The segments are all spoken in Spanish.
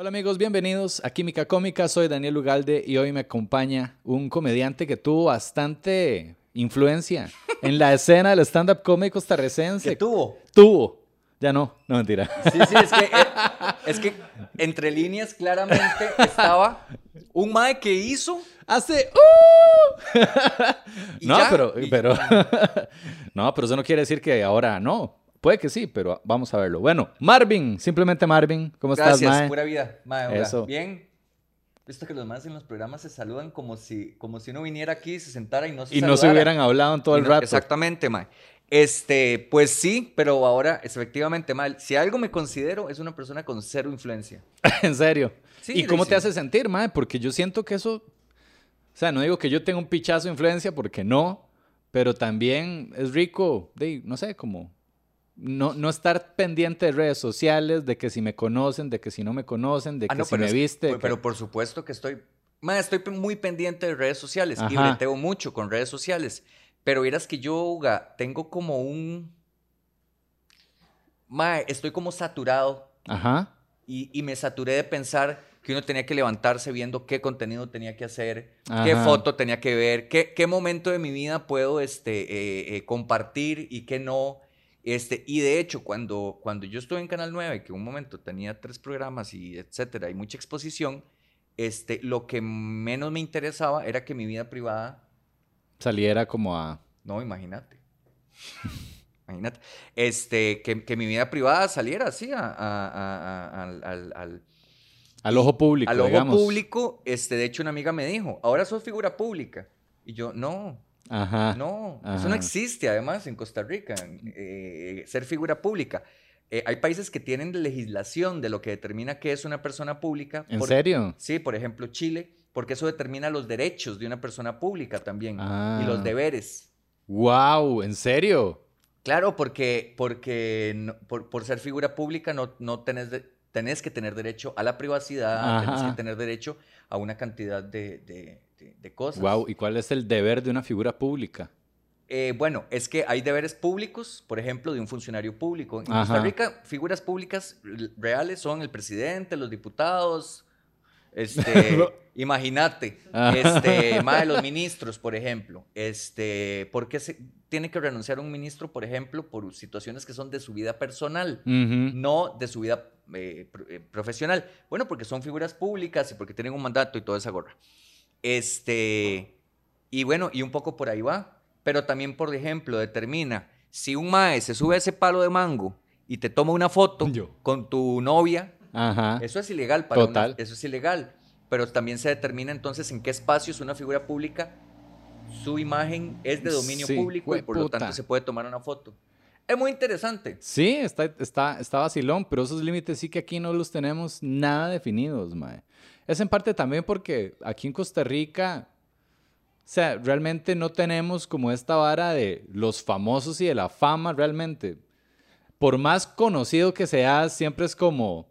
Hola amigos, bienvenidos a Química Cómica. Soy Daniel Ugalde y hoy me acompaña un comediante que tuvo bastante influencia en la escena del stand-up comedy costarricense. ¿Qué tuvo? Tuvo. Ya no, no mentira. Sí, sí, es que, eh, es que entre líneas claramente estaba un mae que hizo. Hace. ¡Uh! No, ya, pero, pero. no, pero eso no quiere decir que ahora no. Puede que sí, pero vamos a verlo. Bueno, Marvin, simplemente Marvin. ¿Cómo estás, Gracias, pura vida. Mae, hola. Eso. Bien. Visto que los más en los programas se saludan como si, como si uno viniera aquí, se sentara y no se Y no se saludara. hubieran hablado en todo el rato. Exactamente, mae. Este, pues sí, pero ahora, efectivamente, mal. Si algo me considero, es una persona con cero influencia. en serio. Sí, ¿Y cómo sí. te hace sentir, mae? Porque yo siento que eso. O sea, no digo que yo tenga un pichazo de influencia, porque no. Pero también es rico, de, no sé, como. No, no estar pendiente de redes sociales, de que si me conocen, de que si no me conocen, de Ah, que no, si me es- viste. Pero, que- pero por supuesto que estoy. Mae, estoy muy pendiente de redes sociales y breteo mucho con redes sociales. Pero vieras que yo, Uga, tengo como un. Mae, estoy como saturado Ajá. y, y me saturé de pensar que uno tenía que levantarse viendo qué contenido tenía que hacer, qué foto tenía que ver, qué, qué momento de mi vida puedo este, eh, eh, compartir y qué no. Este, y de hecho, cuando, cuando yo estuve en Canal 9, que un momento tenía tres programas y etcétera, y mucha exposición, este, lo que menos me interesaba era que mi vida privada, Saliera como a. no, imagínate. Imagínate. Este, que, que mi vida privada saliera así a- a- a- a- al- al- al, Al ojo público, al ojo público, este, de hecho, una amiga me dijo, ahora sos figura pública. Y yo, no, Ajá. no, eso no existe además en Costa Rica, eh, ser figura pública. Eh, hay países que tienen legislación de lo que determina qué es una persona pública. ¿En Por- serio? Sí, por ejemplo, Chile, porque eso determina los derechos de una persona pública también y Ah. los deberes. ¡Wow! ¿En serio? Claro, porque, porque no- por, por ser figura pública no, no tenés, de- tenés que tener derecho a la privacidad, tenés que tener derecho a una cantidad de, de- de- de cosas. ¡Wow! ¿Y cuál es el deber de una figura pública? Eh, bueno, es que hay deberes públicos, por ejemplo, de un funcionario público. En Ajá. Costa Rica, figuras públicas reales son el presidente, los diputados, este, imagínate, Ajá. este, más de los ministros, por ejemplo. Este, ¿por qué se tiene que renunciar un ministro, por ejemplo, por situaciones que son de su vida personal? No de su vida eh, eh, profesional. Bueno, porque son figuras públicas y porque tienen un mandato y toda esa gorra. Este, y bueno, y un poco por ahí va. Pero también, por ejemplo, determina si un mae se sube a ese palo de mango y te toma una foto Yo. con tu novia, Ajá. eso es ilegal para una- eso es ilegal. Pero también se determina entonces en qué espacios una figura pública, su imagen es de dominio Sí, público y por lo tanto se puede tomar una foto. Es muy interesante. Sí, está, está, está vacilón, pero esos límites sí que aquí no los tenemos nada definidos, mae. Es en parte también porque aquí en Costa Rica, o sea, realmente no tenemos como esta vara de los famosos y de la fama realmente. Por más conocido que seas, siempre es como,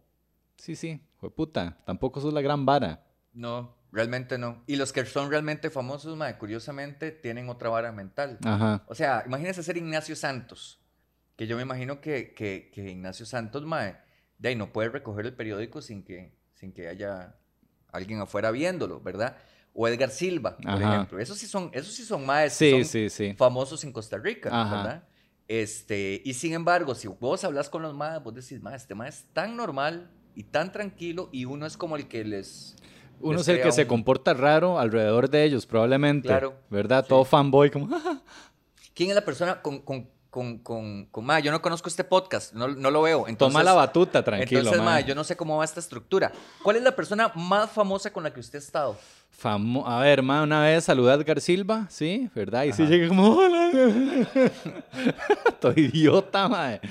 sí, sí, puta, tampoco sos la gran vara. No, realmente no. Y los que son realmente famosos, mae, curiosamente, tienen otra vara mental. Ajá. O sea, imagínese ser Ignacio Santos, que yo me imagino que, que, que Ignacio Santos, mae, de ahí no puede recoger el periódico sin que, sin que haya alguien afuera viéndolo, ¿verdad? O Edgar Silva, por Ajá. ejemplo. Esos sí son, esos sí son Sí, sí, sí. famosos en Costa Rica, Ajá. ¿verdad? Este, y sin embargo, si vos hablas con los maes, vos decís, mae, este mae es tan normal y tan tranquilo y uno es como el que les... Uno es el que se comporta raro alrededor de ellos, probablemente. Claro, ¿Verdad? Todo fanboy, como, ¿Quién es la persona con, con, con, con, con- ma, yo no conozco este podcast, no, no lo veo. Entonces, Toma la batuta, tranquilo. Entonces, ma, yo no sé cómo va esta estructura. ¿Cuál es la persona más famosa con la que usted ha estado? Famo- a ver, ma, una vez saludé a Edgar Silva, ¿sí? ¿Verdad? Y sí Ajá. llegué como, hola. Todo idiota, mae.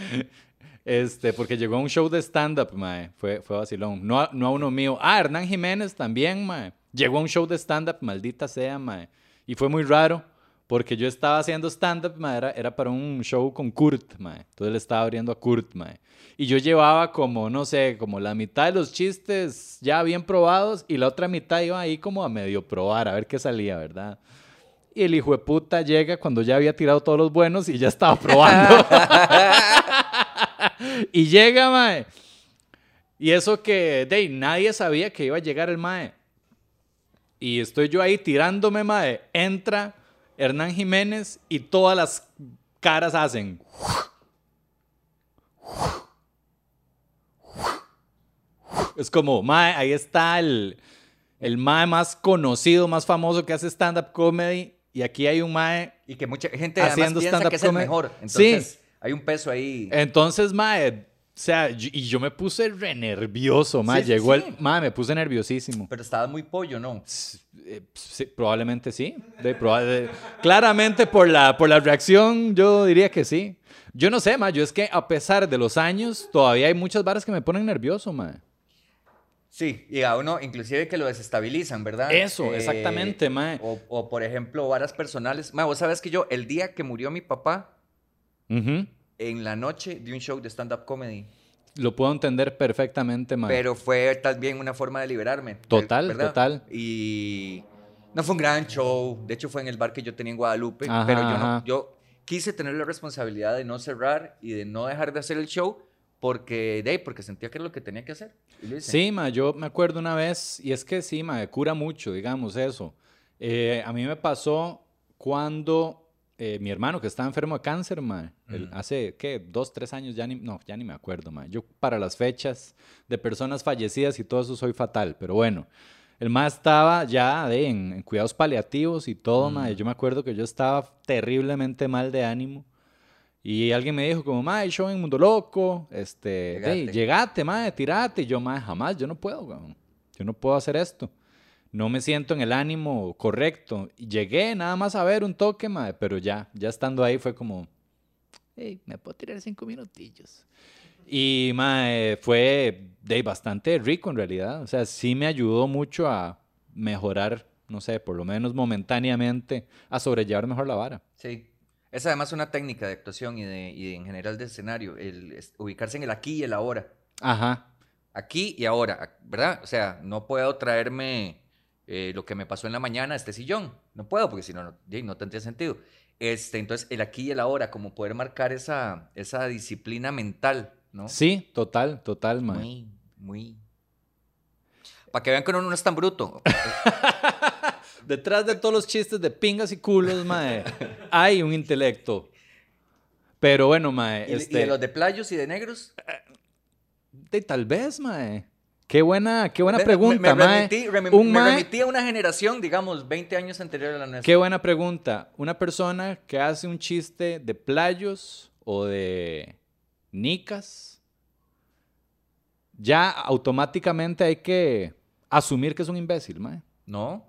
Este, porque llegó a un show de stand-up, mae. Fue, fue vacilón. No a, no a uno mío. Ah, Hernán Jiménez también, mae. Llegó a un show de stand-up, maldita sea, mae. Y fue muy raro, porque yo estaba haciendo stand-up. Era, era para un show con Kurt, mae. Entonces le estaba abriendo a Kurt, mae. Y yo llevaba como, no sé, como la mitad de los chistes ya bien probados y la otra mitad iba ahí como a medio probar, a ver qué salía, ¿verdad? Y el hijo de puta llega cuando ya había tirado todos los buenos y ya estaba probando. y llega, mae. Y eso que, de nadie sabía que iba a llegar el mae. Y estoy yo ahí tirándome, mae. Entra Hernán Jiménez y todas las caras hacen. Es como, mae, ahí está el, el mae más conocido, más famoso que hace stand-up comedy. Y aquí hay un mae. Y que mucha gente además piensa que es el mejor. Entonces, sí. hay un peso ahí. Entonces, mae, o sea, y yo me puse re nervioso, mae. Llegó el. Mae, me puse nerviosísimo. Pero estaba muy pollo, ¿no? Eh, probablemente sí. claramente por la, por la reacción, yo diría que sí. Yo no sé, mae. Yo es que a pesar de los años, todavía hay muchas varas que me ponen nervioso, mae. Sí, y a uno inclusive que lo desestabilizan, ¿verdad? Eso, eh, exactamente, mae. O, por ejemplo, varas personales. Mae, vos sabes que yo, el día que murió mi papá, en la noche de un show de stand-up comedy. Lo puedo entender perfectamente, mae. Pero fue también una forma de liberarme. Total, total. Y no fue un gran show. De hecho, fue en el bar que yo tenía en Guadalupe. pero yo, no, yo quise tener la responsabilidad de no cerrar y de no dejar de hacer el show porque, de porque sentía que era lo que tenía que hacer. Sí, ma, yo me acuerdo una vez, y es que sí, ma, cura mucho, digamos eso. Eh, a mí me pasó cuando eh, mi hermano, que estaba enfermo de cáncer, ma, hace, ¿qué? Dos, tres años, ya ni, no, ya ni me acuerdo, ma. Yo para las fechas de personas fallecidas y todo eso soy fatal, pero bueno. El ma estaba ya de, en, cuidados paliativos y todo, ma. Yo me acuerdo que yo estaba terriblemente mal de ánimo. Y alguien me dijo como, mae, show en Mundo Loco, este, llegate, llegate mae, tirate. Y yo, mae, jamás, yo no puedo, Yo no puedo hacer esto. No me siento en el ánimo correcto. Y llegué nada más a ver un toque, mae, pero ya, ya estando ahí fue como, hey, me puedo tirar cinco minutillos. Y, mae, fue de bastante rico en realidad. O sea, sí me ayudó mucho a mejorar, no sé, por lo menos momentáneamente, a sobrellevar mejor la vara. Sí. Es además una técnica de actuación y, de, en general de escenario, el ubicarse en el aquí y el ahora. Ajá. Aquí y ahora, ¿verdad? O sea, no puedo traerme eh, lo que me pasó en la mañana este sillón. No puedo, porque si no, no, no tendría sentido. Este, entonces, el aquí y el ahora, como poder marcar esa, esa disciplina mental, ¿no? Sí, total, total, man. Muy, muy. Para que vean que uno no es tan bruto. Detrás de todos los chistes de pingas y culos, mae, hay un intelecto. Pero bueno, mae. ¿Y, este... de los de playos y de negros? De tal vez, mae. Qué buena, qué buena pregunta, me, mae. un me remití a una generación, digamos, 20 años anterior a la nuestra. Qué buena pregunta. Una persona que hace un chiste de playos o de nicas, ya automáticamente hay que asumir que es un imbécil, mae. No.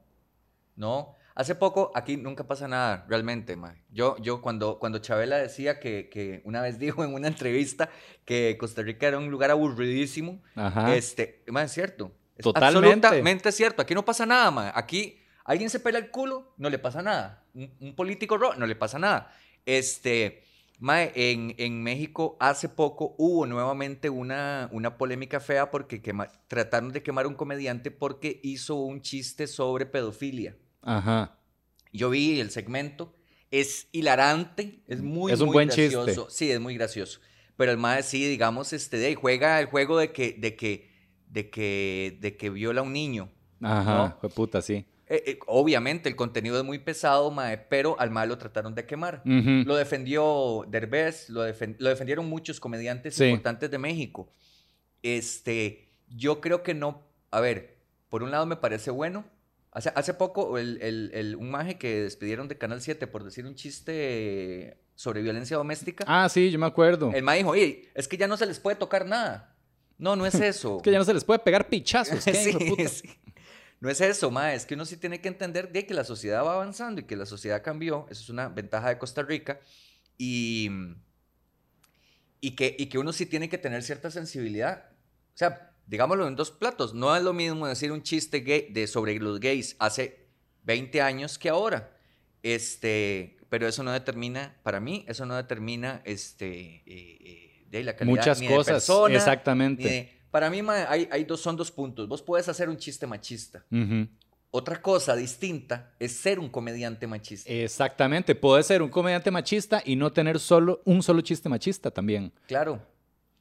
No, hace poco aquí nunca pasa nada, realmente, ma. Yo, yo cuando, cuando Chabela decía que, que, una vez dijo en una entrevista que Costa Rica era un lugar aburridísimo, este, ma, es cierto. Es Totalmente. Absolutamente cierto. Aquí no pasa nada, ma. Aquí alguien se pela el culo, no le pasa nada. Un, político rojo, no le pasa nada. Este, ma, en, en, México hace poco hubo nuevamente una, una polémica fea porque trataron de quemar a un comediante porque hizo un chiste sobre pedofilia. Ajá. Yo vi el segmento. Es hilarante, es muy, es un buen gracioso. Sí, es muy gracioso. Pero el más sí, digamos, este, de, juega el juego de que, de que, de que, de que viola a un niño. Ajá, fue puta, sí. Eh, eh, obviamente el contenido es muy pesado, mae, pero al mal lo trataron de quemar. Lo defendió Derbez, lo, lo, defendieron muchos comediantes importantes de México. Este, yo creo que no, a ver, por un lado me parece bueno, Hace, hace poco, el, el, un maje que despidieron de Canal 7 por decir un chiste sobre violencia doméstica. Ah, sí, yo me acuerdo. El maje dijo, oye, es que ya no se les puede tocar nada. No, no es eso. es que ya no se les puede pegar pichazos. sí, No es eso, ma, es que uno sí tiene que entender de que la sociedad va avanzando y que la sociedad cambió. Eso es una ventaja de Costa Rica. Y, y, que, y que uno sí tiene que tener cierta sensibilidad. O sea, digámoslo en dos platos. No es lo mismo decir un chiste gay de, sobre los gays hace 20 años que ahora. Este, pero eso no determina, para mí, eso no determina este, eh, eh, de la calidad Muchas ni cosas, de persona, exactamente. para mí hay, hay, dos, son dos puntos. Vos puedes hacer un chiste machista. Otra cosa distinta es ser un comediante machista. Exactamente, puedes ser un comediante machista y no tener solo un solo chiste machista también. Claro.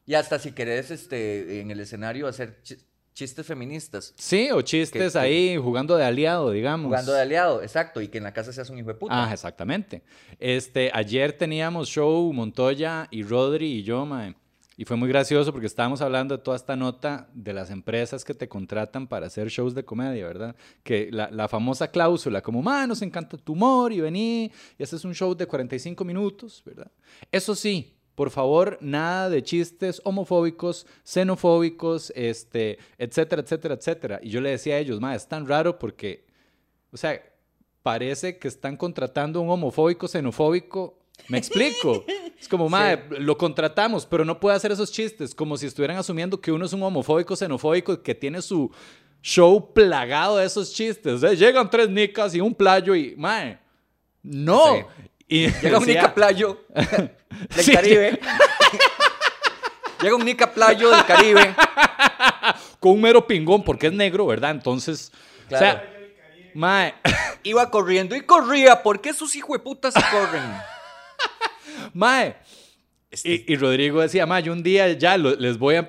Y hasta si querés este, en el escenario hacer chi- chistes feministas. Sí, o chistes que- ahí jugando de aliado, digamos. Jugando de aliado, exacto. Y que en la casa seas un hijo de puta. Ah, exactamente. Este, ayer teníamos show Montoya y Rodri y yo, mae. Y fue muy gracioso porque estábamos hablando de toda esta nota de las empresas que te contratan para hacer shows de comedia, ¿verdad? Que la, la famosa cláusula, como, mae, nos encanta tu humor y vení y haces un show de 45 minutos, ¿verdad? Eso sí, por favor, nada de chistes homofóbicos, xenofóbicos, este, etcétera, etcétera, etcétera. Y yo le decía a ellos, mae, es tan raro porque, o sea, parece que están contratando a un homofóbico, xenofóbico. ¿Me explico? Es como, madre, lo contratamos, pero no puede hacer esos chistes, como si estuvieran asumiendo que uno es un homofóbico, xenofóbico, que tiene su show plagado de esos chistes. ¿eh? Llegan tres nicas y un playo y, madre, no. Sí. Y Llega un Nica Playo del Sí. Caribe. Llega un Nica Playo del Caribe. con un mero pingón, porque es negro, ¿verdad? Entonces, o Claro. sea, mae, Iba corriendo y corría. ¿Por qué sus hijueputas se corren? mae. Este- Y, y Rodrigo decía, mae, yo un día ya lo- les, voy a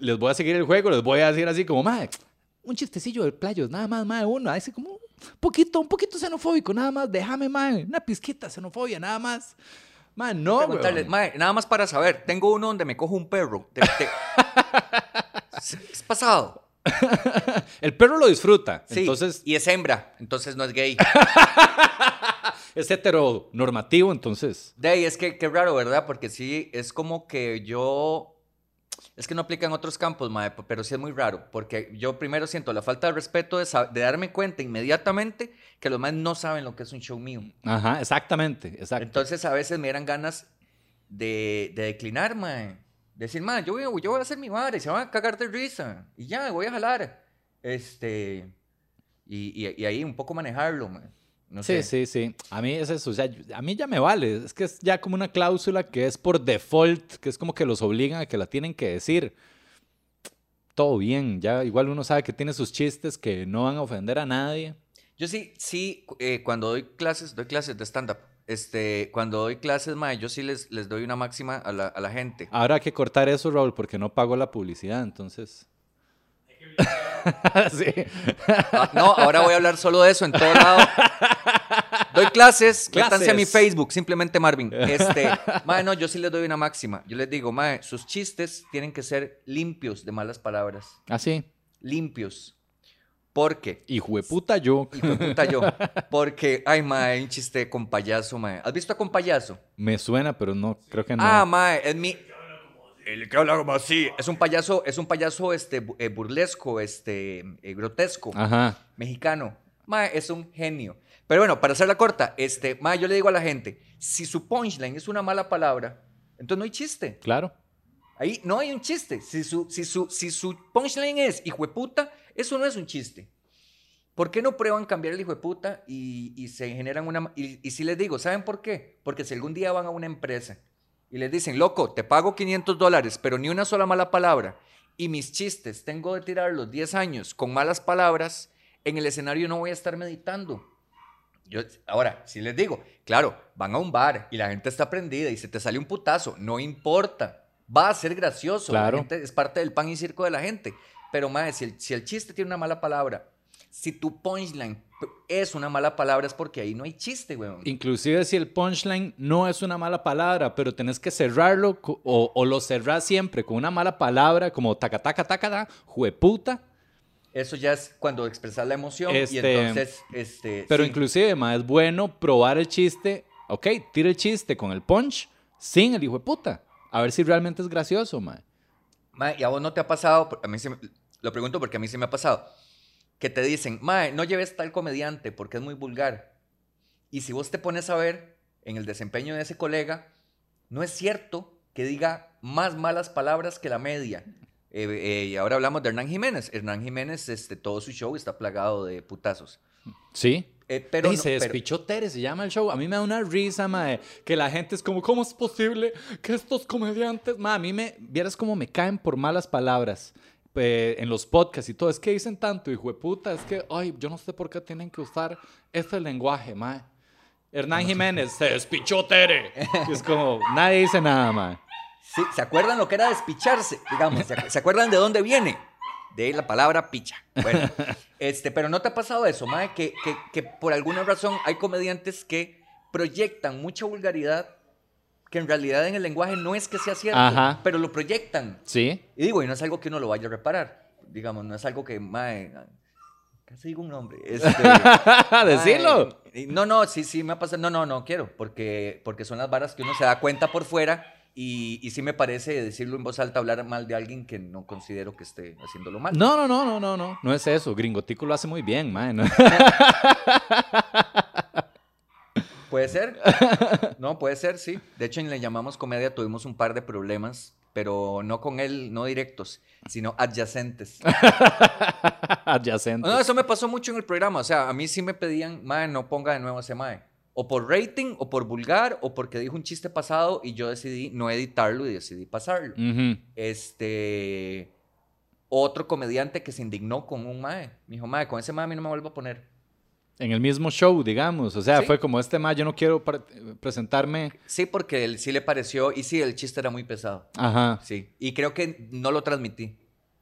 les, voy a seguir el juego, les voy a decir así como, mae, un chistecillo del playos, nada más, mae, uno, así como poquito, un poquito xenofóbico, nada más, déjame, mae, una pizquita xenofobia, nada más. Mae, no, Preguntarles. "Mae, nada más para saber, tengo uno donde me cojo un perro. Te- te- es, es pasado. El perro lo disfruta, Sí, entonces y es hembra, entonces no es gay. es heteronormativo, entonces. De ahí es que qué raro, ¿verdad? Porque sí, es como que yo. Es que no aplica en otros campos, mae, pero sí es muy raro. Porque yo primero siento la falta de respeto de, darme cuenta inmediatamente que los más no saben lo que es un show mío. Ajá, exactamente, exacto. Entonces a veces me eran ganas de, de declinar, mae. Decir, mae, yo voy, yo voy a hacer mi madre, se van a cagar de risa. Y ya, voy a jalar. Este. Y, y- y ahí un poco manejarlo, mae. No Sí, sé. sí, sí. A mí es eso. O sea, a mí ya me vale. Es que es ya como una cláusula que es por default, que es como que los obligan a que la tienen que decir. Todo bien. Ya igual uno sabe que tiene sus chistes que no van a ofender a nadie. Yo sí, sí, eh, cuando doy clases, doy clases de stand-up. Este, cuando doy clases, mae, yo sí les, les doy una máxima a la, a la gente. Ahora hay que cortar eso, Raúl, porque no pago la publicidad, entonces. sí. Ah, no, ahora voy a hablar solo de eso en todo lado. Doy clases, métanse a mi. Facebook, simplemente Marvin. Este, mae, no, yo sí les doy una máxima. Yo les digo, mae, sus chistes tienen que ser limpios de malas palabras. Así. Limpios. Porque, Hijo de puta yo. hijo de puta yo, porque, ay, mae, un chiste con payaso, mae. ¿Has visto a con payaso? Me suena, pero no, creo que no. Ah, mae, es mi. El que habla como así. Es un payaso, es un payaso este, eh, burlesco, este, eh, grotesco, Ajá. mexicano. Mae, es un genio. Pero bueno, para hacerla corta, este, mae, yo le digo a la gente, si su punchline es una mala palabra, entonces no hay chiste. Claro. Ahí no hay un chiste. Si su, si su, si su punchline es hijo de puta, eso no es un chiste. ¿Por qué no prueban cambiar el hijo de puta y, y se generan una... Y, y si les digo, ¿saben por qué? Porque si algún día van a una empresa y les dicen, loco, te pago 500 dólares, pero ni una sola mala palabra, y mis chistes tengo de tirarlos 10 años con malas palabras, en el escenario no voy a estar meditando. Yo, ahora, si les digo, claro, van a un bar y la gente está prendida y se te sale un putazo, no importa, va a ser gracioso, la Claro. gente es parte del pan y circo de la gente. Pero, madre, si el, si el chiste tiene una mala palabra, si tu punchline es una mala palabra, es porque ahí no hay chiste, weón. Inclusive si el punchline no es una mala palabra, pero tenés que cerrarlo o, o lo cerrás siempre con una mala palabra como taca taca taca da, jueputa. Eso ya es cuando expresas la emoción y Este, entonces, este, Pero sí. inclusive, ma, es bueno probar el chiste. Ok, tira el chiste con el punch sin el hijo de puta. A ver si realmente es gracioso, ma. Mae, ¿y a vos no te ha pasado? A mí se me- lo pregunto porque a mí se me ha pasado. Que te dicen, Mae, no lleves tal comediante porque es muy vulgar. Y si vos te pones a ver en el desempeño de ese colega, no es cierto que diga más malas palabras que la media. Eh, eh, y ahora hablamos de Hernán Jiménez. Hernán Jiménez, este, todo su show está plagado de putazos. Sí. Eh, pero, y no- se pero- despichó Tere, se llama el show. A mí me da una risa, mae, que la gente es como, ¿cómo es posible que estos comediantes, ma, a mí me, vieras cómo me caen por malas palabras eh, en los podcasts y todo. Es que dicen tanto, hijo de puta, es que, ay, yo no sé por qué tienen que usar este lenguaje, mae. Hernán Jiménez, se despichó Tere. Y es como, nadie dice nada, mae. Sí, ¿se acuerdan lo que era despicharse? Digamos, ¿se, acuerdan de dónde viene? De la palabra picha. Bueno, este, pero ¿no te ha pasado eso, mae? Que, que, que por alguna razón hay comediantes que proyectan mucha vulgaridad que en realidad en el lenguaje no es que sea cierto, Ajá. pero lo proyectan. Sí. Y digo, y no es algo que uno lo vaya a reparar. Digamos, no es algo que, mae, casi digo un nombre. Este, y- no, no, sí, sí me ha pasado. No, no, no quiero, porque, porque son las varas que uno se da cuenta por fuera y, y sí me parece decirlo en voz alta, hablar mal de alguien que no considero que esté haciéndolo mal. No, no, no, no, no, no. No es eso. Gringotico lo hace muy bien, mae. ¿no? ¿Puede ser? No, puede ser, sí. De hecho, en Le Llamamos Comedia tuvimos un par de problemas, pero no con él, no directos, sino adyacentes. Adyacente. No, eso me pasó mucho en el programa. O sea, a mí sí me pedían, mae, no ponga de nuevo ese mae. O por rating, o por vulgar, o porque dijo un chiste pasado y yo decidí no editarlo y decidí pasarlo. Este. Otro comediante que se indignó con un mae. Me dijo, mae, con ese mae a mí no me vuelvo a poner. En el mismo show, digamos. O sea, Sí. fue como este mae, yo no quiero presentarme. Sí, porque él sí le pareció, y sí, el chiste era muy pesado. Ajá. Sí. Y creo que no lo transmití.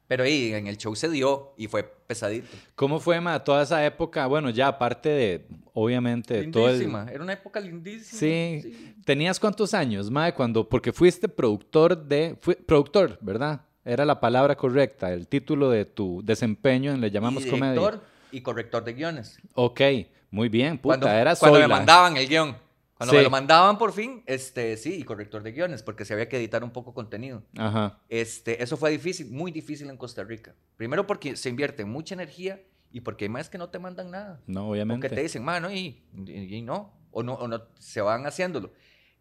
Pero ahí en el show se dio y fue pesadito. ¿Cómo fue, ma, toda esa época? Bueno, ya aparte de, obviamente, todo el... Lindísima. Era una época lindísima. Sí. ¿Tenías cuántos años, mae, cuando... Porque fuiste productor de... fui- productor, ¿verdad? Era la palabra correcta, el título de tu desempeño en Le Llamamos y Comedia. Y corrector de guiones. Ok, muy bien, puta, cuando era cuando me mandaban el guion. Cuando Sí. me lo mandaban por fin, este, sí, y corrector de guiones, porque se había que editar un poco contenido. Ajá. Este, eso fue difícil, muy difícil en Costa Rica. Primero porque se invierte mucha energía y porque hay más que no te mandan nada. No, obviamente. que te dicen, mano, y, y- y no, o no, o no, se van haciéndolo.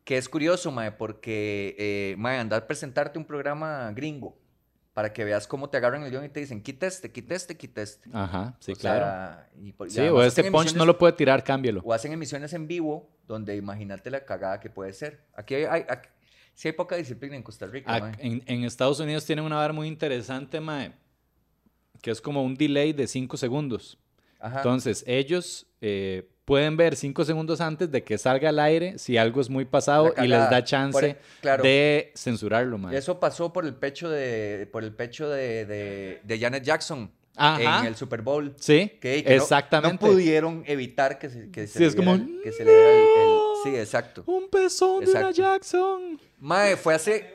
Que es curioso, mae, porque, eh, mae, andar a presentarte un programa gringo para que veas cómo te agarran el guion y te dicen, quita este, quita este, quita este. Ajá, sí, O claro. sea, y por- y sí, o este punch no lo puede tirar, cámbialo. O hacen emisiones en vivo donde imagínate la cagada que puede ser. Aquí hay, hay- aquí- sí hay poca disciplina en Costa Rica, en, en Estados Unidos tienen una vara muy interesante, mae, que es como un delay de 5 segundos. Ajá. Entonces, ellos eh, pueden ver 5 segundos antes de que salga al aire si algo es muy pasado La y les da chance e- claro. de censurarlo, mae. Eso pasó por el pecho de, por el pecho de, de, de Janet Jackson Ajá. en el Super Bowl. Sí, Que, exactamente. No, pudieron evitar que se, que se Sí, le es diera el- que se le diera el- el- Sí, exacto. Un pezón de Exacto. Jackson. Mae, fue hace...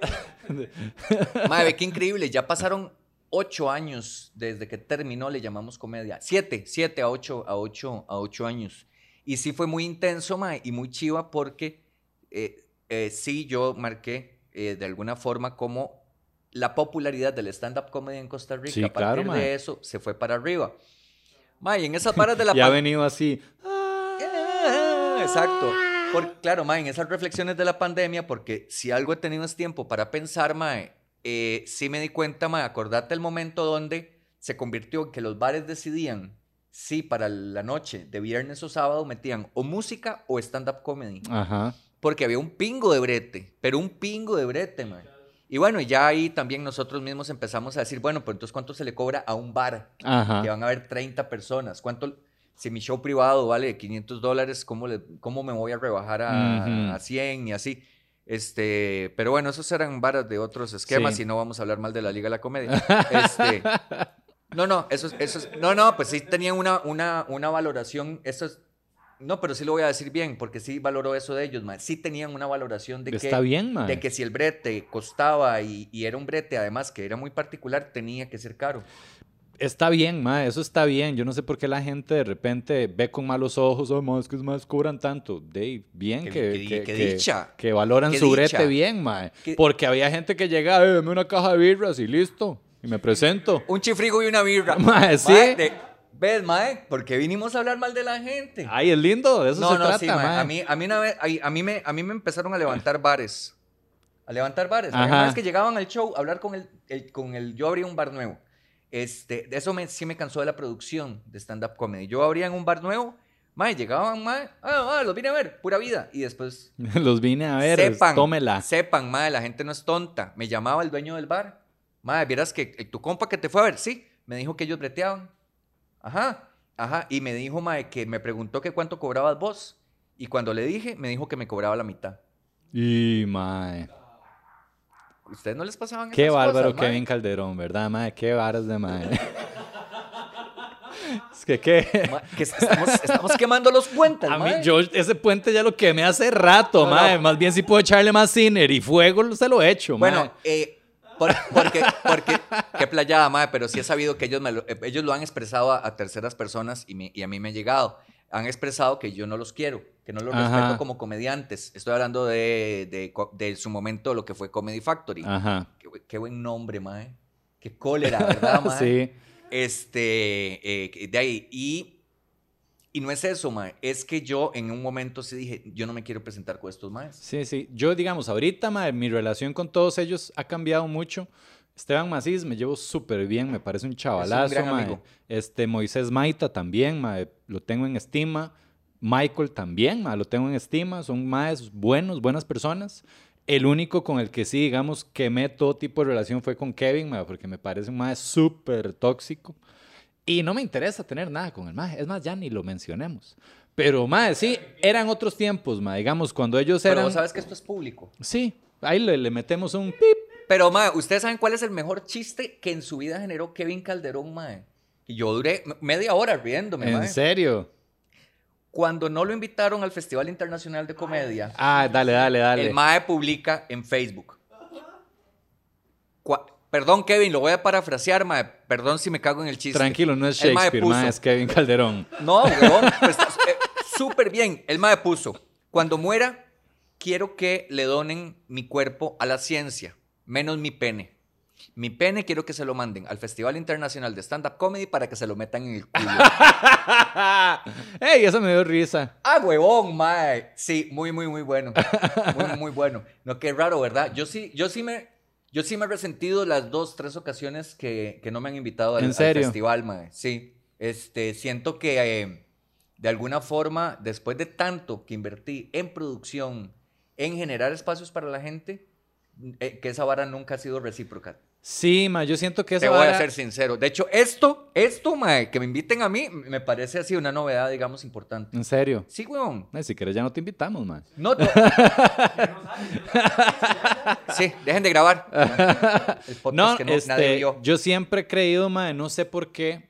Mae, ve qué increíble. Ya pasaron ocho años desde que terminó Le Llamamos Comedia. Siete, siete a ocho, a ocho, a ocho años. Y sí fue muy intenso, mae, y muy chiva porque eh, eh, sí yo marqué eh, de alguna forma como la popularidad del stand-up comedy en Costa Rica. Sí, a partir claro, de eso se fue para arriba. Mae, en esas varas de la Y ha venido así. Ah, Exacto. Por, claro, mae, en esas reflexiones de la pandemia, porque si algo he tenido es tiempo para pensar, mae, eh, sí me di cuenta, mae, acordate el momento donde se convirtió en que los bares decidían si para la noche de viernes o sábado metían o música o stand-up comedy. Ajá. Porque había un pingo de brete, pero un pingo de brete, mae. Y bueno, ya ahí también nosotros mismos empezamos a decir, bueno, pues entonces, ¿cuánto se le cobra a un bar? Ajá. que van a haber 30 personas. ¿Cuánto? Si mi show privado vale 500 dólares, ¿cómo, le- ¿cómo me voy a rebajar a, Ujú. a 100 y así? Este, pero bueno, esos eran varas de otros esquemas Sí. y no vamos a hablar mal de la Liga de la Comedia. Este, no, no, eso, es- eso es- no, no, pues sí tenían una, una, una valoración, eso es, no, pero sí lo voy a decir bien, porque sí valoró eso de ellos, man. sí tenían una valoración de que, Está bien, de que si el brete costaba y, y era un brete además que era muy particular, tenía que ser caro. Está bien, ma, eso está bien. Yo no sé por qué la gente de repente ve con malos ojos, oh, ma, es que es más cobran tanto. De bien que, que, dicha. que valoran su brete dicha. bien, ma. Porque había gente que llega, eh, dame una caja de birras y listo. Y me presento. Un chifrigo y una birra. Mae, sí. de- ¿Ves, Mae? ¿Por qué vinimos a hablar mal de la gente? Ay, es lindo, de eso no, se no, trata, sí, mae. ma. A mí, a, mí una vez- ay, a, mí me, a mí me empezaron a levantar bares. A levantar bares. Ajá. Una vez que llegaban al show a hablar con el, el- con el... Yo abría un bar nuevo. Este, de eso me, sí me cansó de la producción de stand-up comedy. Yo abría en un bar nuevo. Mae, llegaban, mae. Ah, ah, los vine a ver. Pura vida. Y después Los vine a ver, sepan, tómela. sepan, madre, la gente no es tonta. Me llamaba el dueño del bar. Madre, vieras que eh, tu compa que te fue a ver, sí, me dijo que ellos breteaban. Ajá, ajá. Y me dijo, madre, que me preguntó que cuánto cobrabas vos. Y cuando le dije, me dijo que me cobraba la mitad. Y, mae. ¿Ustedes no les pasaban Qué bárbaro cosas, mae? Kevin Calderón, ¿verdad, mae? Qué varas de mae. es que qué. Ma- que estamos, estamos quemando los puentes, A mí, mae. yo ese puente ya lo quemé hace rato, No, mae. no. Más bien si puedo echarle más ciner y fuego, se lo echo, mae. Bueno, eh, por- porque, porque, qué playada, madre, pero sí he sabido que ellos, me lo, ellos lo han expresado a, a terceras personas y, me- y a mí me ha llegado. Han expresado que yo no los quiero, que no los Ajá. respeto como comediantes. Estoy hablando de, de, de su momento, lo que fue Comedy Factory. Ajá. Qué, bu- qué buen nombre, mae. Qué cólera, ¿verdad, mae? sí. Este, eh, de ahí. Y, y no es eso, mae. Es que yo en un momento sí dije, yo no me quiero presentar con estos maes. Sí, sí. Yo, digamos, ahorita, mae, mi relación con todos ellos ha cambiado mucho. Esteban Macís me llevo súper bien, me parece un chavalazo, gran mae. amigo. Este, Moisés Maita también, mae, lo tengo en estima. Michael también, mae, lo tengo en estima. Son maes buenos, buenas personas. El único con el que sí, digamos, quemé todo tipo de relación fue con Kevin, mae, porque me parece un mae súper tóxico. Y no me interesa tener nada con el mae. Es más, ya ni lo mencionemos. Pero, mae, sí, eran otros tiempos, mae. Digamos, cuando ellos Pero eran... vos sabes que esto es público. Sí, ahí le, le metemos un pip. Pero, mae, ¿ustedes saben cuál es el mejor chiste que en su vida generó Kevin Calderón, mae? Y yo duré media hora riéndome, ¿En mae. serio? Cuando no lo invitaron al Festival Internacional de Comedia, Ah, dale, dale, dale. el mae publica en Facebook. Perdón, Kevin, lo voy a parafrasear, mae. Perdón si me cago en el chiste. Tranquilo, no es Shakespeare, mae, es Kevin Calderón. No, huevón, pues, eh, súper bien. El mae puso, cuando muera, quiero que le donen mi cuerpo a la ciencia, menos mi pene. Mi pene quiero que se lo manden al Festival Internacional de Stand-Up Comedy para que se lo metan en el culo. ¡Ey! Eso me dio risa. ah, huevón, mae. Sí, muy, muy, muy bueno. Muy, muy bueno. No, qué raro, ¿verdad? Yo sí, yo sí me, yo sí me he resentido las dos, tres ocasiones que, que no me han invitado al, ¿En al serio? festival, mae. Sí. Este, siento que eh, de alguna forma, después de tanto que invertí en producción, en generar espacios para la gente, eh, que esa vara nunca ha sido recíproca. Sí, mae, yo siento que Te esa voy a ser sincero. De hecho, esto, esto, mae, que me inviten a mí, me parece así una novedad, digamos, importante. En serio. Sí, weón. Si quieres ya no te invitamos, mae. No, no. sí, dejen de grabar. El podcast No, que no- nadie este, vio. yo siempre he creído, mae, no sé por qué,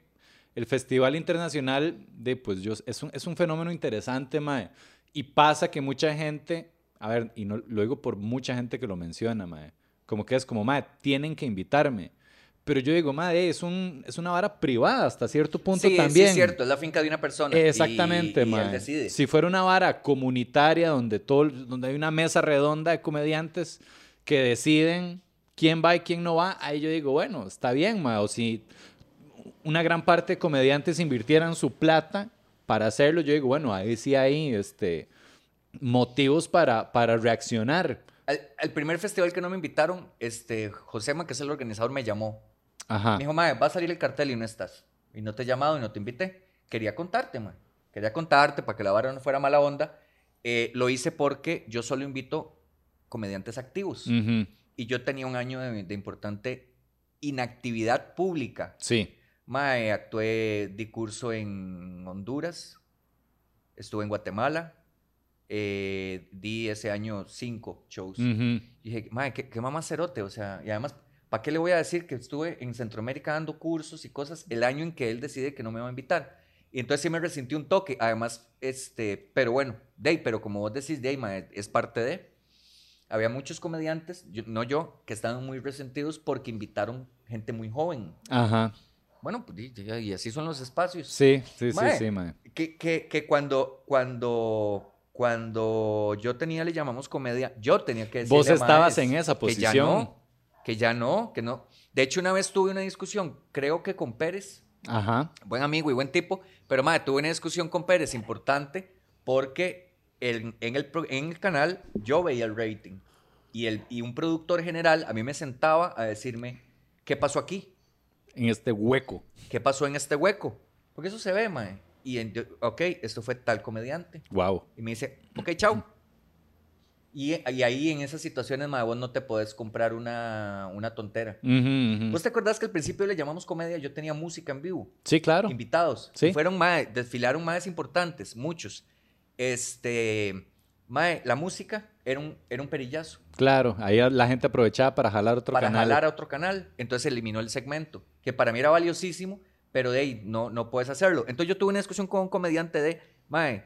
el Festival Internacional de, pues, yo, es, un, es un fenómeno interesante, mae. Y pasa que mucha gente, a ver, y no, lo digo por mucha gente que lo menciona, mae, como que es como, mae, tienen que invitarme. Pero yo digo, mae, es, un, es una vara privada hasta cierto punto sí, también. sí, es cierto, es la finca de una persona. Exactamente, y, mae. él decide. Si fuera una vara comunitaria donde, todo, donde hay una mesa redonda de comediantes que deciden quién va y quién no va, ahí yo digo, bueno, está bien, mae. O si una gran parte de comediantes invirtieran su plata para hacerlo, yo digo, bueno, ahí sí hay este, motivos para, para reaccionar. Al, al primer festival que no me invitaron, este, Josema, que es el organizador, me llamó. Ajá. Me dijo, mae, va a salir el cartel y no estás. Y no te he llamado y no te invité. Quería contarte, mae. Quería contarte para que la vara no fuera mala onda. Eh, lo hice porque yo solo invito comediantes activos. Y yo tenía un año de, de importante inactividad pública. Sí. Mae, actué, di curso en Honduras, estuve en Guatemala, eh, di ese año cinco shows. Ujú. Y dije, mae, qué, qué mamacerote, o sea, y además, ¿para qué le voy a decir que estuve en Centroamérica dando cursos y cosas el año en que él decide que no me va a invitar? Y entonces sí me resentí un toque, además, este, pero bueno, Day, pero como vos decís, Day, mae, es parte de... Había muchos comediantes, yo- no yo, que estaban muy resentidos porque invitaron gente muy joven. Ajá. Bueno, pues y, así son los espacios. Sí, sí, sí, sí, mae. Que, que, que cuando, cuando, cuando yo tenía, le llamamos comedia, yo tenía que decir. Vos estabas en esa Que ya posición. no, que ya no, que no. De hecho, una vez tuve una discusión, creo que con Pérez, Ajá. buen amigo y buen tipo, pero madre, tuve una discusión con Pérez importante porque el- en, el, en el canal yo veía el rating y, el, y un productor general a mí me sentaba a decirme, ¿qué pasó aquí? En este hueco. ¿Qué pasó en este hueco? Porque eso se ve, mae. Y, yo, ok, esto fue tal comediante. Wow. Y me dice, ok, chao. Y, y ahí en esas situaciones, mae, vos no te podés comprar una, una tontera. Ujú, ujú. ¿Vos te acordás que al principio le llamamos comedia? Yo tenía música en vivo, Sí, claro. invitados. Sí. Fueron mae, desfilaron más importantes, muchos. Este, Mae, la música era un, era un perillazo. Claro, ahí la gente aprovechaba para jalar otro para canal. jalar a otro canal. Entonces eliminó el segmento, que para mí era valiosísimo, pero de ahí no, no puedes hacerlo. Entonces yo tuve una discusión con un comediante de, Mae,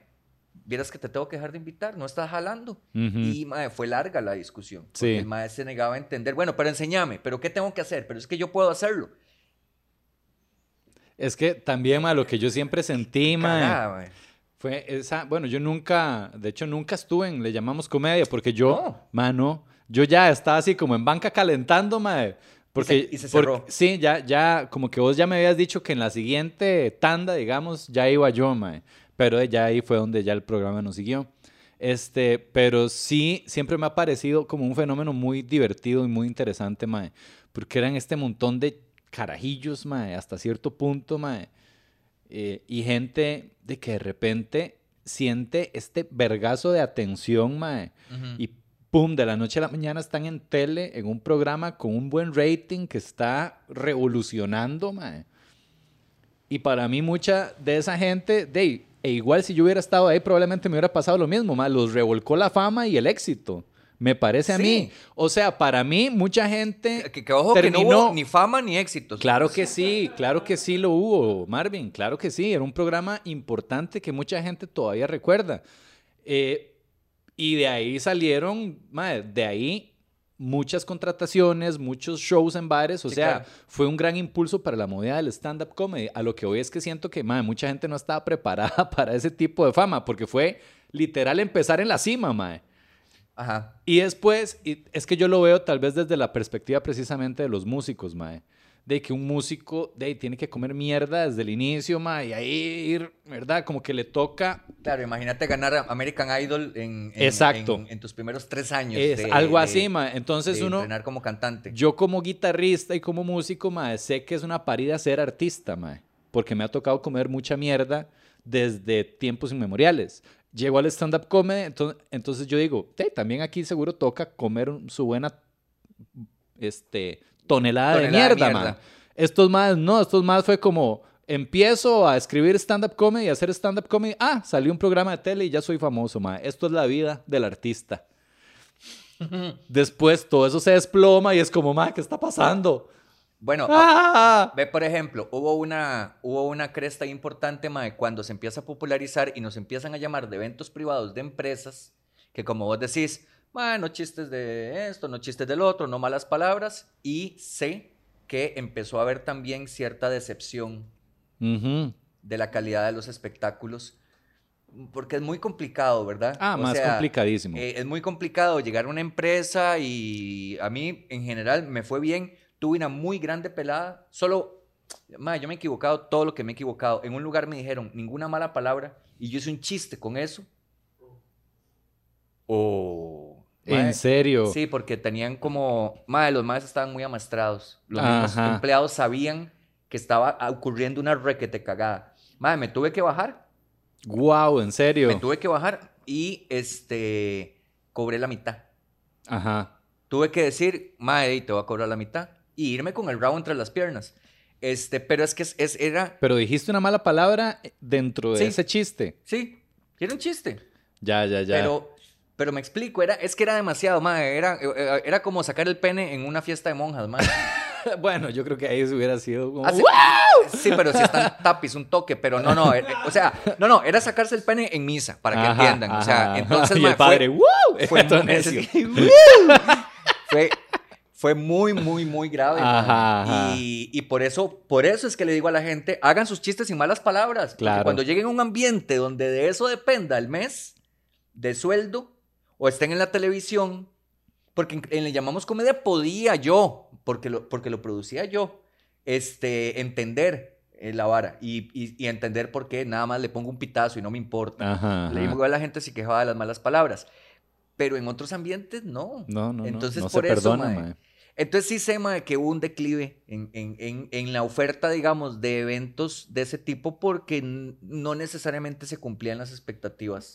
vieras que te tengo que dejar de invitar, no estás jalando. Ujú. Y mae, fue larga la discusión. Sí. El mae se negaba a entender, bueno, pero enséñame, pero ¿qué tengo que hacer? Pero es que yo puedo hacerlo. Es que también, ma, lo que yo siempre sentí, ma, Cagada, mae. fue esa, bueno, yo nunca, de hecho nunca estuve en, le llamamos comedia, porque yo, No. mano, yo ya estaba así como en banca calentando, ma, porque, y se porque- cerró. sí, ya, ya, como que vos ya me habías dicho que en la siguiente tanda, digamos, ya iba yo, ma, pero ya ahí fue donde ya el programa nos siguió. Este, pero sí, siempre me ha parecido como un fenómeno muy divertido y muy interesante, mae, porque eran este montón de carajillos, mae, hasta cierto punto, mae, eh, y gente de que de repente siente este vergazo de atención, mae, Ujú. y pum, de la noche a la mañana están en tele, en un programa con un buen rating que está revolucionando, mae. Y para mí mucha de esa gente, de, e igual si yo hubiera estado ahí, probablemente me hubiera pasado lo mismo, mae. Los revolcó la fama y el éxito. Me parece a Sí. mí. O sea, para mí mucha gente... Que, que ojo que no terminó- hubo ni fama ni éxitos. Claro que sí, claro que sí lo hubo, Marvin, claro que sí. Era un programa importante que mucha gente todavía recuerda. Eh, y de ahí salieron, mae, de ahí muchas contrataciones, muchos shows en bares. O Sí, sea, claro. fue un gran impulso para la movida del stand-up comedy. A lo que hoy es que siento que mae, mucha gente no estaba preparada para ese tipo de fama, porque fue literal empezar en la cima, mae. Ajá. Y después, y es que yo lo veo tal vez desde la perspectiva precisamente de los músicos, mae. De que un músico de, tiene que comer mierda desde el inicio, mae, y ahí ir, ¿verdad? Como que le toca. Claro, imagínate ganar American Idol en, en- Exacto. en- en tus primeros tres años. Es de- algo de- así, mae. Entonces de uno. entrenar como cantante. Yo como guitarrista y como músico, mae, sé que es una parida ser artista, mae. Porque me ha tocado comer mucha mierda desde tiempos inmemoriales. Llego al stand-up comedy, entonces, entonces yo digo, "Te, también aquí seguro toca comer su buena este, tonelada, de Tonelada de mierda, mierda. mae. Estos más, no, estos más fue como, empiezo a escribir stand-up comedy y a hacer stand-up comedy. Ah, salió un programa de tele y ya soy famoso, mae. Esto es la vida del artista. Después todo eso se desploma y es como, mae, ¿qué está pasando? Bueno, ¡Ah! Ve, por ejemplo, hubo una, hubo una cresta importante, mae, cuando se empieza a popularizar y nos empiezan a llamar de eventos privados de empresas, que como vos decís, mae, no chistes de esto, no chistes del otro, no malas palabras, y sé que empezó a haber también cierta decepción de la calidad de los espectáculos, porque es muy complicado, ¿verdad? Ah, O más sea, complicadísimo. eh, es muy complicado llegar a una empresa y a mí en general me fue bien. Tuve una muy grande pelada. Solo, ma, yo me he equivocado todo lo que me he equivocado. En un lugar me dijeron ninguna mala palabra y yo hice un chiste con eso. Oh. ¿En serio? Sí, porque tenían como, madre, los más estaban muy amastrados. Los mismos empleados sabían que estaba ocurriendo una requete cagada. Madre, me tuve que bajar Wow, en serio. me tuve que bajar y este cobré la mitad. Ajá. Tuve que decir, madre, te voy a cobrar la mitad y irme con el rabo entre las piernas. Este, pero es que es, es- era, Pero dijiste una mala palabra dentro de Sí. ese chiste. sí, era un chiste, Ya, ya, ya. pero pero me explico, era es que era demasiado, madre, era eh, era como sacar el pene en una fiesta de monjas, madre. bueno, yo creo que ahí se hubiera sido como... Así- Sí, pero si están tapis, un toque, pero no, no, eh, o sea, no, no, era sacarse el pene en misa, para que Ajá, entiendan, o sea, entonces, y el padre, fue, ¡wow! fue, fue, fue muy, muy, muy grave. Ajá. Y, y por eso, por eso es que le digo a la gente, hagan sus chistes sin malas palabras. Claro. cuando lleguen a un ambiente donde de eso dependa el mes de sueldo o estén en la televisión, porque en, en Le Llamamos Comedia podía yo, porque lo, porque lo producía yo, este, entender eh, la vara y, y- y entender por qué nada más le pongo un pitazo y no me importa. Ajá, Le digo a la gente si quejaba de las malas palabras. Pero en otros ambientes no. No, no, no. Entonces, no por se eso, perdona, mae. mae. Entonces sí sé, mae, que hubo un declive en, en- en- en la oferta, digamos, de eventos de ese tipo porque no necesariamente se cumplían las expectativas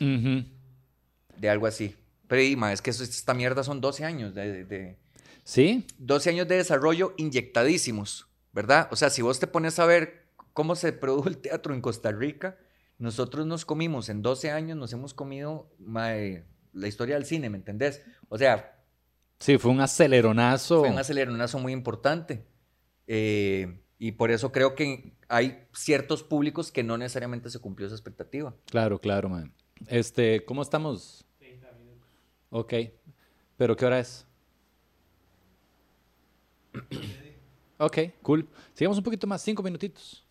de algo así. Pero y, mae, es que eso- esta mierda son 12 años de, de- de- ¿Sí? 12 años de desarrollo inyectadísimos, ¿verdad? O sea, si vos te pones a ver cómo se produjo el teatro en Costa Rica, nosotros nos comimos en 12 años, nos hemos comido mae, la historia del cine, ¿me entendés? O sea, Sí, fue un aceleronazo. fue un aceleronazo muy importante. Eh, y por eso creo que hay ciertos públicos que no necesariamente se cumplió esa expectativa. Claro, claro, man. Este, ¿cómo estamos? 30 minutos. Ok. ¿Pero qué hora es? ok, cool. Sigamos un poquito más, cinco minutitos.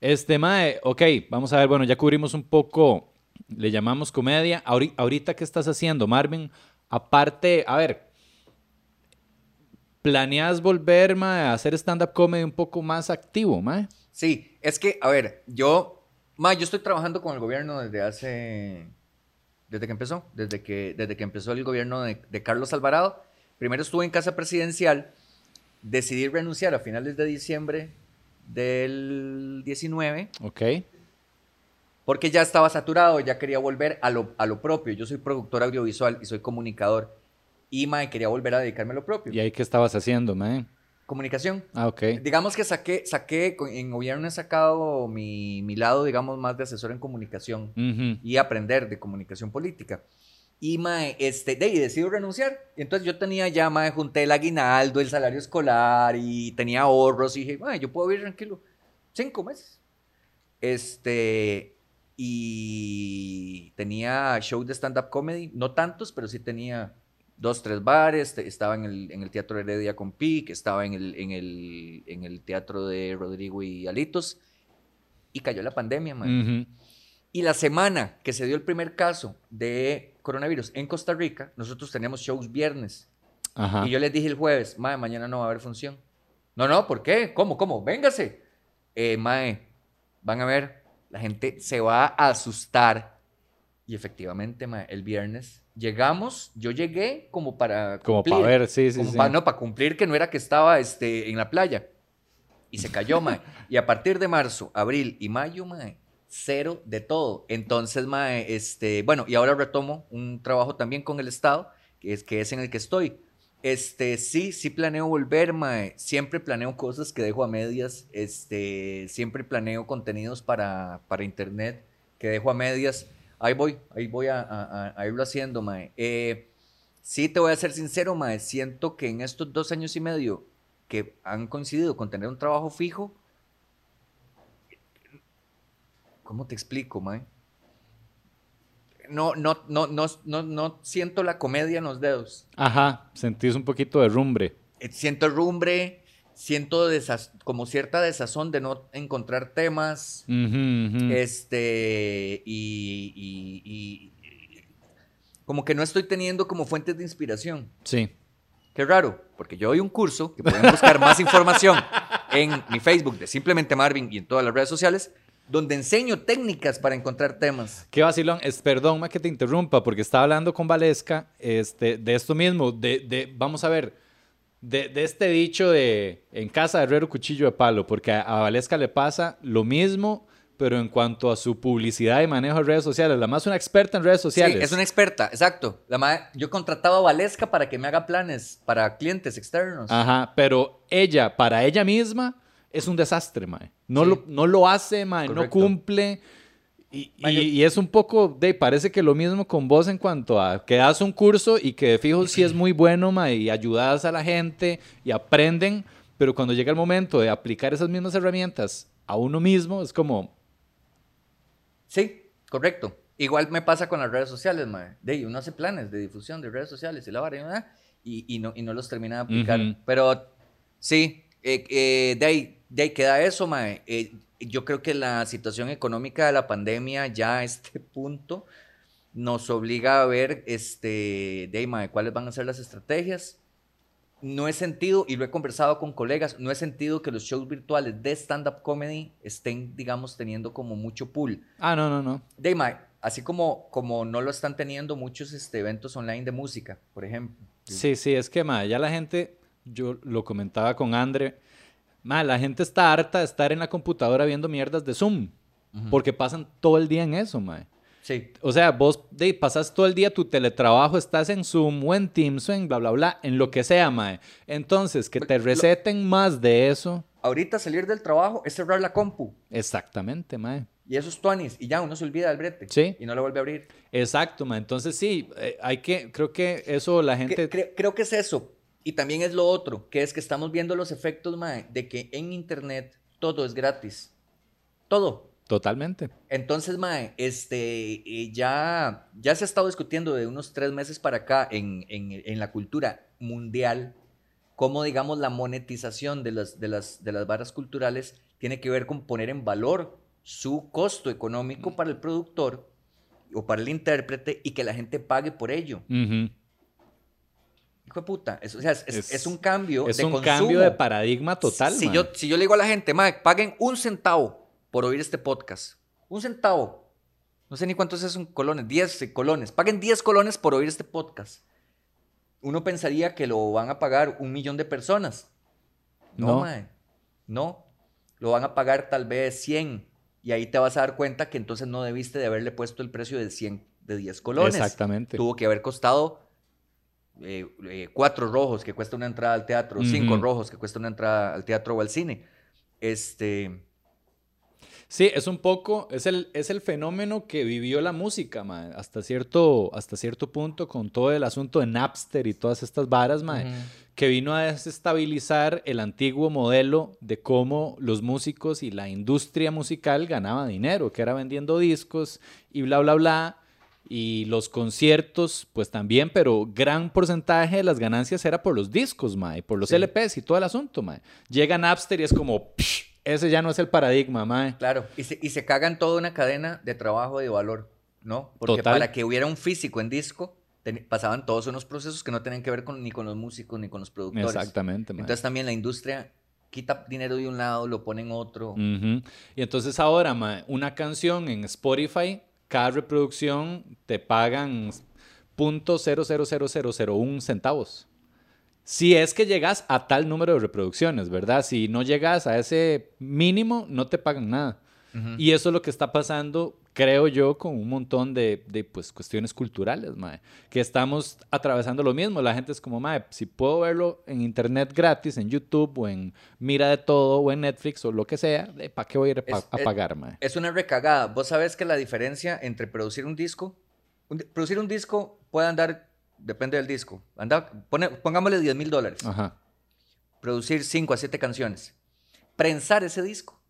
Este, Mae, ok, vamos a ver, bueno, ya cubrimos un poco, le llamamos comedia. Ahori- Ahorita, ¿qué estás haciendo, Marvin? Aparte, a ver, ¿planeas volver, Mae, a hacer stand-up comedy un poco más activo, Mae? Sí, es que, a ver, yo, ma, yo estoy trabajando con el gobierno desde hace, desde que empezó, desde que, desde que empezó el gobierno de, de Carlos Alvarado. Primero estuve en casa presidencial, decidí renunciar a finales de diciembre del 19, Ok. porque ya estaba saturado, ya quería volver a lo, a lo propio. Yo soy productor audiovisual y soy comunicador. Y, ma, quería volver a dedicarme a lo propio. ¿Y ahí qué estabas haciendo, Mae? Comunicación. Ah, ok. Digamos que saqué, saqué, en gobierno he sacado mi, mi lado, digamos, más de asesor en comunicación Ujú. y aprender de comunicación política. Y, mae, este, de ahí decido renunciar. Y entonces yo tenía ya, mae, junté el aguinaldo, el salario escolar y tenía ahorros y dije, mae, yo puedo vivir tranquilo. Cinco meses. Este, y tenía show de stand-up comedy, no tantos, pero sí tenía dos, tres bares, estaba en el, en el Teatro Heredia con Pic, estaba en el, en, el, en el Teatro de Rodrigo y Alitos, y cayó la pandemia, man. Y la semana que se dio el primer caso de coronavirus en Costa Rica, nosotros teníamos shows viernes. Ajá. Y yo les dije el jueves, mae, mañana no va a haber función. No, no, ¿por qué? ¿Cómo, cómo? Véngase. Eh, mae, van a ver, la gente se va a asustar. Y efectivamente, mae, el viernes llegamos, yo llegué como para Como cumplir, para ver, sí, sí, como sí. pa- no, para cumplir que no era que estaba este, en la playa. Y se cayó, mae. Y a partir de marzo, abril y mayo, mae, cero de todo. Entonces, mae, este, bueno, y ahora retomo un trabajo también con el Estado, que es, que es en el que estoy. Este, sí, sí planeo volver, mae. Siempre planeo cosas que dejo a medias. Este, siempre planeo contenidos para, para internet que dejo a medias. Ahí voy, ahí voy a, a- a- a irlo haciendo, mae. Eh, sí, te voy a ser sincero, mae. Siento que en estos dos años y medio que han coincidido con tener un trabajo fijo, ¿cómo te explico, mae? No, no, no, no, no, no siento la comedia en los dedos. Ajá, sentís un poquito de rumbre. Eh, Siento rumbre, siento como cierta desazón de no encontrar temas. Este, y, y- y- y- como que no estoy teniendo como fuentes de inspiración. Sí. Qué raro, porque yo doy un curso que pueden buscar más información en mi Facebook de Simplemente Marvin y en todas las redes sociales, donde enseño técnicas para encontrar temas. Qué vacilón. Es, perdón, ma, que te interrumpa, porque estaba hablando con Valesca este, de esto mismo, de, de- vamos a ver, de, de este dicho de en casa de herrero cuchillo de palo, porque a, a Valesca le pasa lo mismo, pero en cuanto a su publicidad y manejo de redes sociales, la más una experta en redes sociales. Sí, es una experta, exacto. La ma- yo he contratado a Valesca para que me haga planes para clientes externos. Ajá, pero ella, para ella misma, es un desastre, mae. No, Sí. lo, no lo hace, mae, no cumple. Y, es un poco, de, parece que lo mismo con vos en cuanto a que das un curso y que de fijo sí es muy bueno, mae, y ayudas a la gente y aprenden, pero cuando llega el momento de aplicar esas mismas herramientas a uno mismo, es como, Sí, correcto. Igual me pasa con las redes sociales, mae. De uno hace planes de difusión de redes sociales y la vara, y, no, y no los termina de aplicar. Pero sí, eh, eh, de, ahí, de ahí queda eso, mae. Eh, yo creo que la situación económica de la pandemia ya a este punto nos obliga a ver, este, de ahí, mae, cuáles van a ser las estrategias. No he sentido, y lo he conversado con colegas, no he sentido que los shows virtuales de stand-up comedy estén, digamos, teniendo como mucho pool. ah, no, no, no. Dayma, así como, como no lo están teniendo muchos este, eventos online de música, por ejemplo. Sí, sí, es que, mae, ya la gente, yo lo comentaba con Andre, mae, la gente está harta de estar en la computadora viendo mierdas de Zoom, porque pasan todo el día en eso, mae. Sí, O sea, vos de, pasas todo el día tu teletrabajo, estás en Zoom o en Teams o en bla, bla, bla, en lo que sea, mae. Entonces, que te Lo- receten más de eso. ahorita salir del trabajo es cerrar la compu. Exactamente, mae. Y eso es tuanis. Y ya uno se olvida del brete. Sí. Y no lo vuelve a abrir. Exacto, ma. Entonces sí, eh, hay que, creo que eso la gente... Cre- cre- creo que es eso. Y también es lo otro, que es que estamos viendo los efectos, mae, de que en internet todo es gratis. Todo. Totalmente. Entonces, mae, este, eh, ya, ya se ha estado discutiendo de unos tres meses para acá en, en- en la cultura mundial, cómo, digamos, la monetización de las, de, las, de las varas culturales tiene que ver con poner en valor su costo económico para el productor o para el intérprete y que la gente pague por ello. Hijo de puta, es, o sea, es, es- Es- es un cambio Es de un consumo. cambio de paradigma total, Si yo, si yo le digo a la gente, "Mae, paguen un centavo por oír este podcast. Un centavo. No sé ni cuántos son colones. 10 colones. Paguen 10 colones por oír este podcast. Uno pensaría que lo van a pagar un millón de personas. No, No. mae. No. Lo van a pagar tal vez 100. Y ahí te vas a dar cuenta que entonces no debiste de haberle puesto el precio de 100, de 10 colones. Exactamente. Tuvo que haber costado eh, eh, cuatro rojos que cuesta una entrada al teatro, cinco rojos que cuesta una entrada al teatro o al cine. Este, Sí, es un poco, es el, es el fenómeno que vivió la música, ma, hasta cierto, hasta cierto punto con todo el asunto de Napster y todas estas varas, ma, que vino a desestabilizar el antiguo modelo de cómo los músicos y la industria musical ganaba dinero, que era vendiendo discos y bla, bla, bla. Y los conciertos, pues también, pero gran porcentaje de las ganancias era por los discos, ma, y por los Sí. LPs y todo el asunto, ma. Llega Napster y es como, "Psh, ese ya no es el paradigma, ma. claro, y se, y se cagan toda una cadena de trabajo de valor, ¿no? Porque Total. para que hubiera un físico en disco, pasaban todos unos procesos que no tenían que ver con, ni con los músicos ni con los productores. Exactamente, ma. Entonces también la industria quita dinero de un lado, lo pone en otro. Ujú. Y entonces ahora, ma, una canción en Spotify, cada reproducción te pagan .00001 centavos. Si es que llegas a tal número de reproducciones, ¿verdad? Si no llegas a ese mínimo, no te pagan nada. Y eso es lo que está pasando, creo yo, con un montón de, de, pues, cuestiones culturales, mae, que estamos atravesando lo mismo. La gente es como, mae, si puedo verlo en internet gratis, en YouTube o en Mira de Todo o en Netflix o lo que sea, ¿para qué voy a ir a, Es- a es- pagar, mae? Es una recagada. Vos sabés que la diferencia entre producir un disco, un producir un disco puede andar, depende del disco, anda, pone- pongámosle 10 mil dólares. Producir 5 a 7 canciones. Prensar ese disco,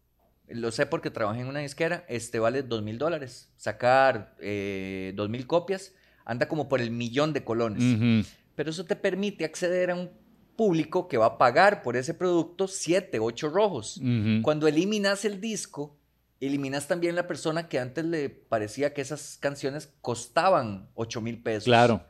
lo sé porque trabajé en una disquera, este vale 2 mil dólares. Sacar eh, 2 mil copias anda como por el millón de colones. Pero eso te permite acceder a un público que va a pagar por ese producto 7, 8 rojos. Cuando eliminas el disco, eliminas también la persona que antes le parecía que esas canciones costaban 8 mil pesos. Claro.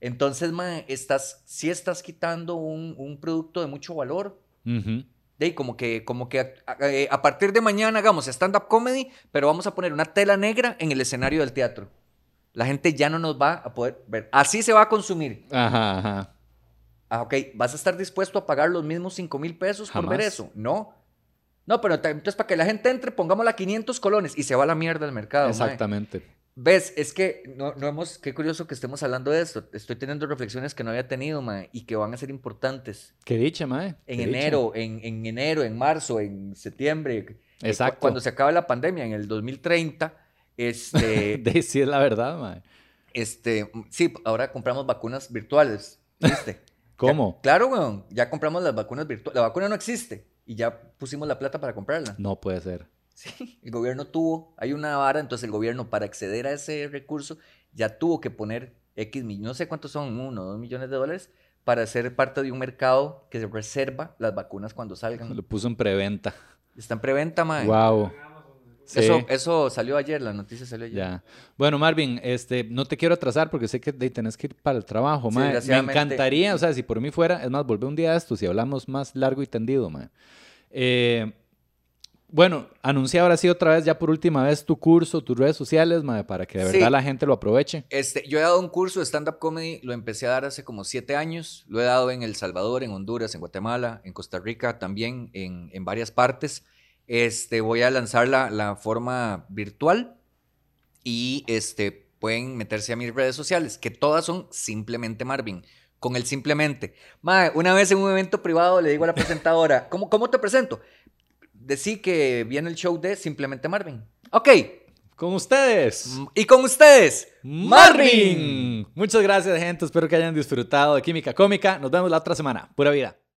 Entonces, mae, estás, sí estás quitando un, un producto de mucho valor. De como que, como que a, a- eh, a partir de mañana hagamos stand-up comedy, pero vamos a poner una tela negra en el escenario del teatro. La gente ya no nos va a poder ver. Así se va a consumir. Ajá, ajá. Ah, ok, ¿vas a estar dispuesto a pagar los mismos 5 mil pesos por ver Jamás. eso? No. No, pero entonces para que la gente entre, pongámosla 500 colones y se va a la mierda el mercado. mae. ¿Ves? Es que no, no hemos, qué curioso que estemos hablando de esto. Estoy teniendo reflexiones que no había tenido, mae, y que van a ser importantes. Qué dicha, mae. En qué enero, en, en enero, en marzo, en septiembre. eh, cu- Exacto. Cuando se acabe la pandemia, en el 2030, este, sí, es la verdad, mae. este, sí, ahora compramos vacunas virtuales, ¿viste? ¿Cómo? Ya- claro, weón. Ya compramos las vacunas virtuales. La vacuna no existe y ya pusimos la plata para comprarla. No puede ser. Sí, el gobierno tuvo, hay una vara, entonces el gobierno para acceder a ese recurso ya tuvo que poner X, no sé cuántos son, uno, dos millones de dólares para ser parte de un mercado que se reserva las vacunas cuando salgan. Lo puso en preventa. Está en preventa, mae. Wow. Sí. Eso, eso salió ayer, la noticia salió ayer. Ya. Bueno, Marvin, este, no te quiero atrasar porque sé que de, tenés que ir para el trabajo, Sí, mae. Me encantaría, o sea, si por mí fuera, es más, volver un día a esto, si hablamos más largo y tendido, mae. Eh, bueno, anuncia ahora sí otra vez, ya por última vez, tu curso, tus redes sociales, mae, para que de Sí. verdad la gente lo aproveche. Este, yo he dado un curso de stand-up comedy, lo empecé a dar hace como siete años. Lo he dado en El Salvador, en Honduras, en Guatemala, en Costa Rica, también en, en varias partes. Este, voy a lanzar la, la forma virtual y este, pueden meterse a mis redes sociales, que todas son simplemente Marvin. Con el simplemente. Mae, una vez en un evento privado le digo a la presentadora, ¿cómo, cómo te presento? Decí que viene el show de Simplemente Marvin. Ok. Con ustedes. Y con ustedes, Marvin. Muchas gracias, gente. Espero que hayan disfrutado de Química Cómica. Nos vemos la otra semana. Pura vida.